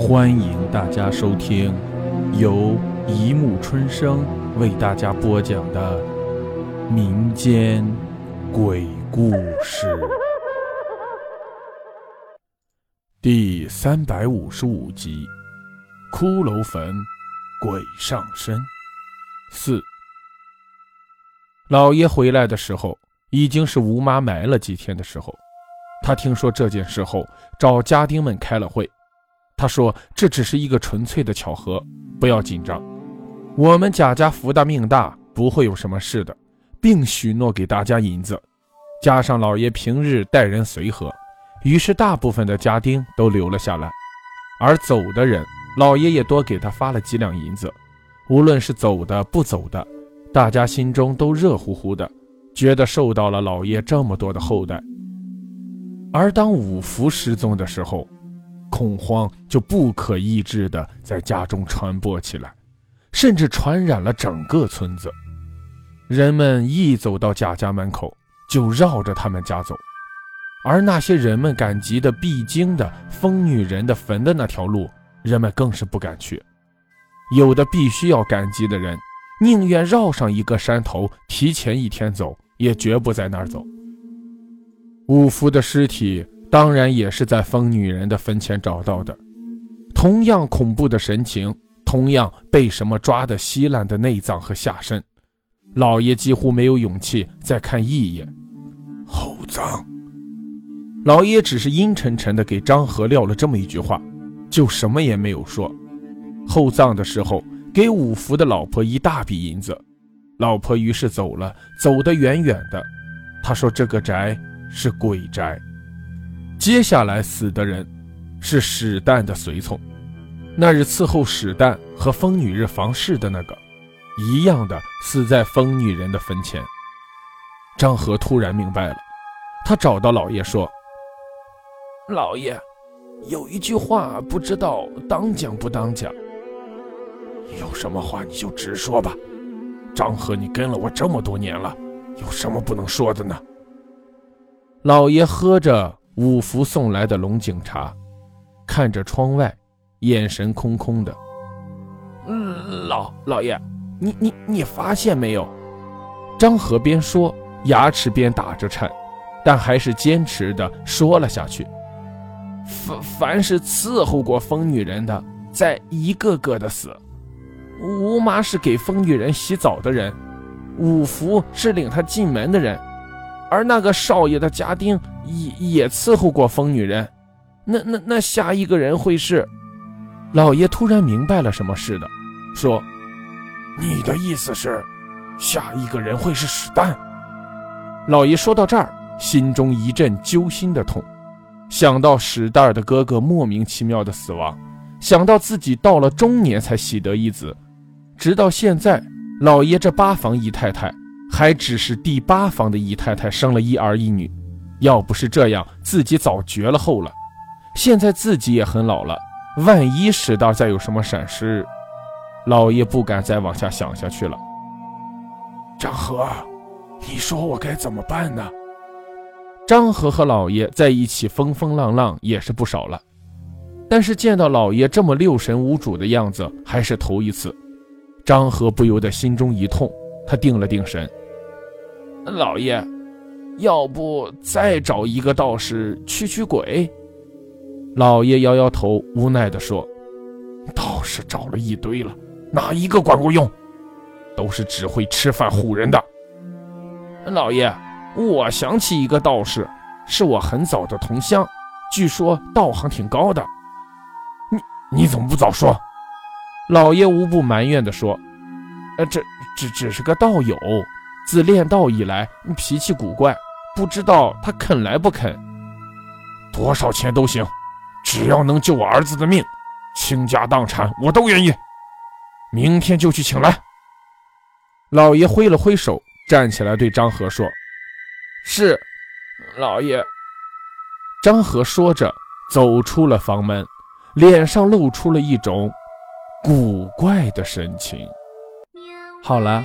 欢迎大家收听由一木春生为大家播讲的民间鬼故事第三百五十五集《骷髅坟鬼上身》四。老爷回来的时候，已经是吴妈埋了几天的时候。他听说这件事后，找家丁们开了会。他说：“这只是一个纯粹的巧合，不要紧张。我们贾家福大命大，不会有什么事的，并许诺给大家银子。加上老爷平日待人随和，于是大部分的家丁都留了下来。而走的人，老爷也多给他发了几两银子。无论是走的不走的，大家心中都热乎乎的，觉得受到了老爷这么多的厚待。而当五福失踪的时候，恐慌就不可抑制地在家中传播起来，甚至传染了整个村子。人们一走到贾家门口，就绕着他们家走，而那些人们赶集的必经的疯女人的坟的那条路，人们更是不敢去。有的必须要赶集的人，宁愿绕上一个山头，提前一天走，也绝不在那儿走。五福的尸体。当然也是在疯女人的坟前找到的，同样恐怖的神情，同样被什么抓的稀烂的内脏和下身，老爷几乎没有勇气再看一眼。厚葬，老爷只是阴沉沉的给张和撂了这么一句话，就什么也没有说。厚葬的时候，给五福的老婆一大笔银子，老婆于是走了，走得远远的。他说这个宅是鬼宅。接下来死的人是史旦的随从，那日伺候史旦和疯女人房事的那个，一样的死在疯女人的坟前。张和突然明白了，他找到老爷说：“老爷，有一句话不知道当讲不当讲。有什么话你就直说吧。张和，你跟了我这么多年了，有什么不能说的呢？”老爷喝着。五福送来的龙井茶，看着窗外，眼神空空的。嗯，老老爷，你你你发现没有？张和边说，牙齿边打着颤，但还是坚持的说了下去。凡凡是伺候过疯女人的，在一个个的死。吴妈是给疯女人洗澡的人，五福是领她进门的人。而那个少爷的家丁也也伺候过疯女人，那那那下一个人会是？老爷突然明白了什么似的，说：“你的意思是，下一个人会是史丹？”老爷说到这儿，心中一阵揪心的痛，想到史丹的哥哥莫名其妙的死亡，想到自己到了中年才喜得一子，直到现在，老爷这八房姨太太。还只是第八房的姨太太生了一儿一女，要不是这样，自己早绝了后了。现在自己也很老了，万一史大再有什么闪失，老爷不敢再往下想下去了。张和，你说我该怎么办呢？张和和老爷在一起风风浪浪也是不少了，但是见到老爷这么六神无主的样子，还是头一次。张和不由得心中一痛，他定了定神。老爷，要不再找一个道士驱驱鬼？老爷摇摇头，无奈地说：“道士找了一堆了，哪一个管过用？都是只会吃饭唬人的。”老爷，我想起一个道士，是我很早的同乡，据说道行挺高的。你你怎么不早说？老爷无不埋怨地说：“呃，这只只是个道友。”自练道以来，脾气古怪，不知道他肯来不肯。多少钱都行，只要能救我儿子的命，倾家荡产我都愿意。明天就去请来。老爷挥了挥手，站起来对张和说：“是，老爷。”张和说着走出了房门，脸上露出了一种古怪的神情。好了。